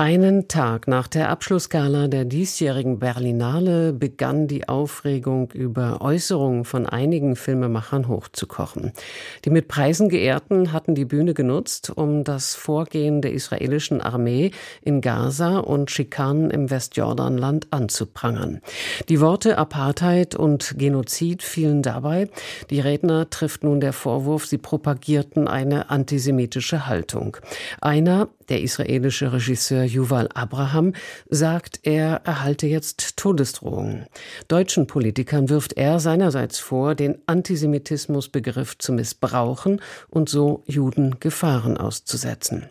einen Tag nach der Abschlussgala der diesjährigen Berlinale begann die Aufregung über Äußerungen von einigen Filmemachern hochzukochen. Die mit Preisen geehrten hatten die Bühne genutzt, um das Vorgehen der israelischen Armee in Gaza und Schikanen im Westjordanland anzuprangern. Die Worte Apartheid und Genozid fielen dabei. Die Redner trifft nun der Vorwurf, sie propagierten eine antisemitische Haltung. Einer, der israelische Regisseur Yuval Abraham sagt, er erhalte jetzt Todesdrohungen. Deutschen Politikern wirft er seinerseits vor, den Antisemitismusbegriff zu missbrauchen und so Juden Gefahren auszusetzen.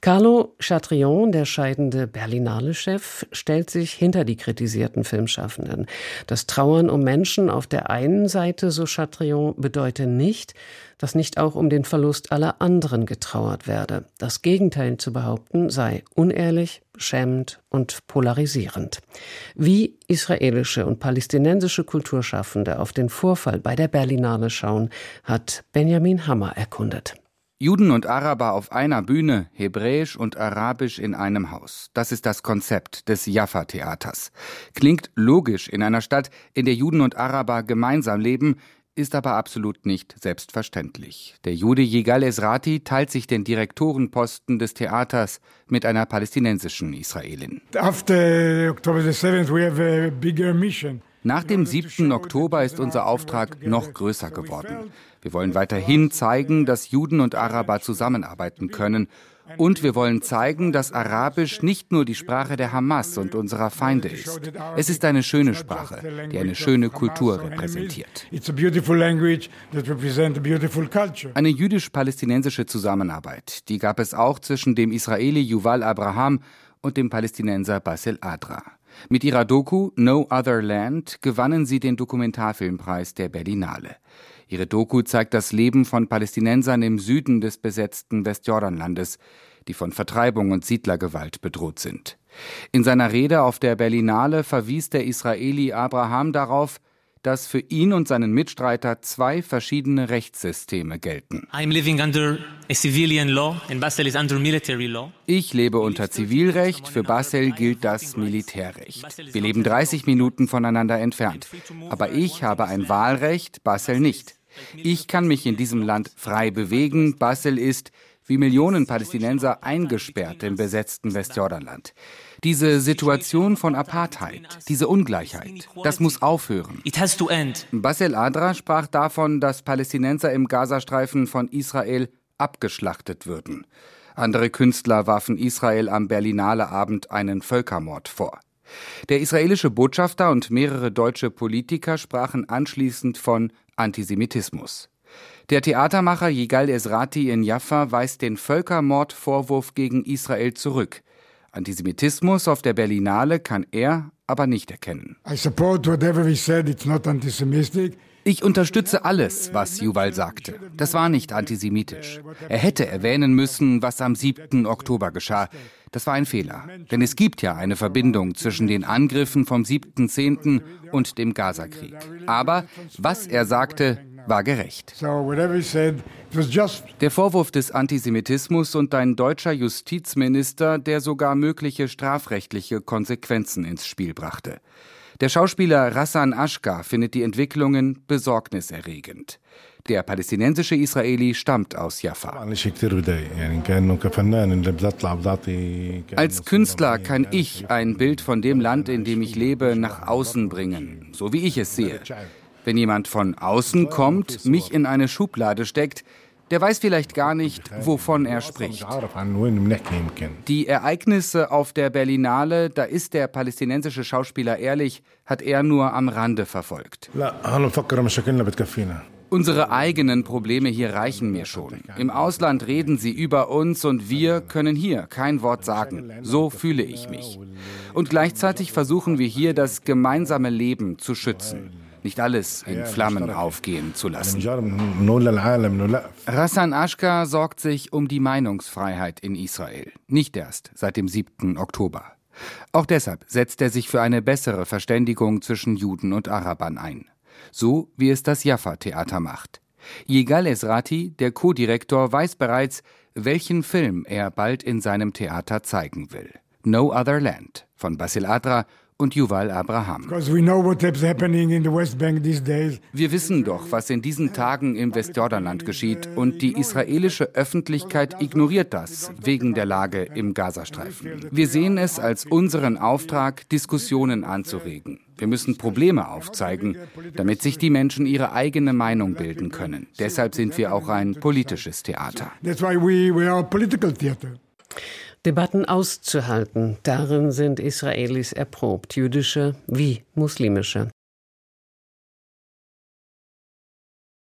Carlo Chatrion, der scheidende Berlinale-Chef, stellt sich hinter die kritisierten Filmschaffenden. Das Trauern um Menschen auf der einen Seite, so Chatrion, bedeute nicht, dass nicht auch um den Verlust aller anderen getrauert werde. Das Gegenteil zu behaupten sei unehrlich, beschämend und polarisierend. Wie israelische und palästinensische Kulturschaffende auf den Vorfall bei der Berlinale schauen, hat Benjamin Hammer erkundet. Juden und Araber auf einer Bühne, Hebräisch und Arabisch in einem Haus. Das ist das Konzept des Jaffa-Theaters. Klingt logisch in einer Stadt, in der Juden und Araber gemeinsam leben, ist aber absolut nicht selbstverständlich. Der Jude Yigal Esrati teilt sich den Direktorenposten des Theaters mit einer palästinensischen Israelin. After October the 7th we have a bigger mission. Nach dem 7. Oktober ist unser Auftrag noch größer geworden. Wir wollen weiterhin zeigen, dass Juden und Araber zusammenarbeiten können. Und wir wollen zeigen, dass Arabisch nicht nur die Sprache der Hamas und unserer Feinde ist. Es ist eine schöne Sprache, die eine schöne Kultur repräsentiert. Eine jüdisch-palästinensische Zusammenarbeit, die gab es auch zwischen dem Israeli Yuval Abraham und dem Palästinenser Basel Adra. Mit ihrer Doku No Other Land gewannen sie den Dokumentarfilmpreis der Berlinale. Ihre Doku zeigt das Leben von Palästinensern im Süden des besetzten Westjordanlandes, die von Vertreibung und Siedlergewalt bedroht sind. In seiner Rede auf der Berlinale verwies der Israeli Abraham darauf, dass für ihn und seinen Mitstreiter zwei verschiedene Rechtssysteme gelten. Ich lebe unter Zivilrecht, für Basel gilt das Militärrecht. Wir leben 30 Minuten voneinander entfernt. Aber ich habe ein Wahlrecht, Basel nicht. Ich kann mich in diesem Land frei bewegen. Basel ist, wie Millionen Palästinenser, eingesperrt im besetzten Westjordanland. Diese Situation von Apartheid, diese Ungleichheit, das muss aufhören. Basel Adra sprach davon, dass Palästinenser im Gazastreifen von Israel abgeschlachtet würden. Andere Künstler warfen Israel am Berlinale Abend einen Völkermord vor. Der israelische Botschafter und mehrere deutsche Politiker sprachen anschließend von Antisemitismus. Der Theatermacher Yigal Esrati in Jaffa weist den Völkermordvorwurf gegen Israel zurück. Antisemitismus auf der Berlinale kann er aber nicht erkennen. Ich unterstütze alles, was Yuval sagte. Das war nicht antisemitisch. Er hätte erwähnen müssen, was am 7. Oktober geschah. Das war ein Fehler. Denn es gibt ja eine Verbindung zwischen den Angriffen vom 7.10. und dem Gazakrieg. Aber was er sagte, war gerecht. Der Vorwurf des Antisemitismus und ein deutscher Justizminister, der sogar mögliche strafrechtliche Konsequenzen ins Spiel brachte. Der Schauspieler Rassan Ashka findet die Entwicklungen besorgniserregend. Der palästinensische Israeli stammt aus Jaffa. Als Künstler kann ich ein Bild von dem Land, in dem ich lebe, nach außen bringen, so wie ich es sehe. Wenn jemand von außen kommt, mich in eine Schublade steckt, der weiß vielleicht gar nicht, wovon er spricht. Die Ereignisse auf der Berlinale, da ist der palästinensische Schauspieler ehrlich, hat er nur am Rande verfolgt. Unsere eigenen Probleme hier reichen mir schon. Im Ausland reden sie über uns und wir können hier kein Wort sagen. So fühle ich mich. Und gleichzeitig versuchen wir hier das gemeinsame Leben zu schützen nicht alles in Flammen aufgehen zu lassen. Rassan Ashka sorgt sich um die Meinungsfreiheit in Israel, nicht erst seit dem 7. Oktober. Auch deshalb setzt er sich für eine bessere Verständigung zwischen Juden und Arabern ein. So wie es das Jaffa-Theater macht. Yigal Esrati, der Co-Direktor, weiß bereits, welchen Film er bald in seinem Theater zeigen will. No Other Land von Basil Adra und Yuval Abraham. Wir wissen doch, was in diesen Tagen im Westjordanland geschieht und die israelische Öffentlichkeit ignoriert das wegen der Lage im Gazastreifen. Wir sehen es als unseren Auftrag, Diskussionen anzuregen. Wir müssen Probleme aufzeigen, damit sich die Menschen ihre eigene Meinung bilden können. Deshalb sind wir auch ein politisches Theater. Debatten auszuhalten. Darin sind Israelis erprobt, jüdische wie muslimische.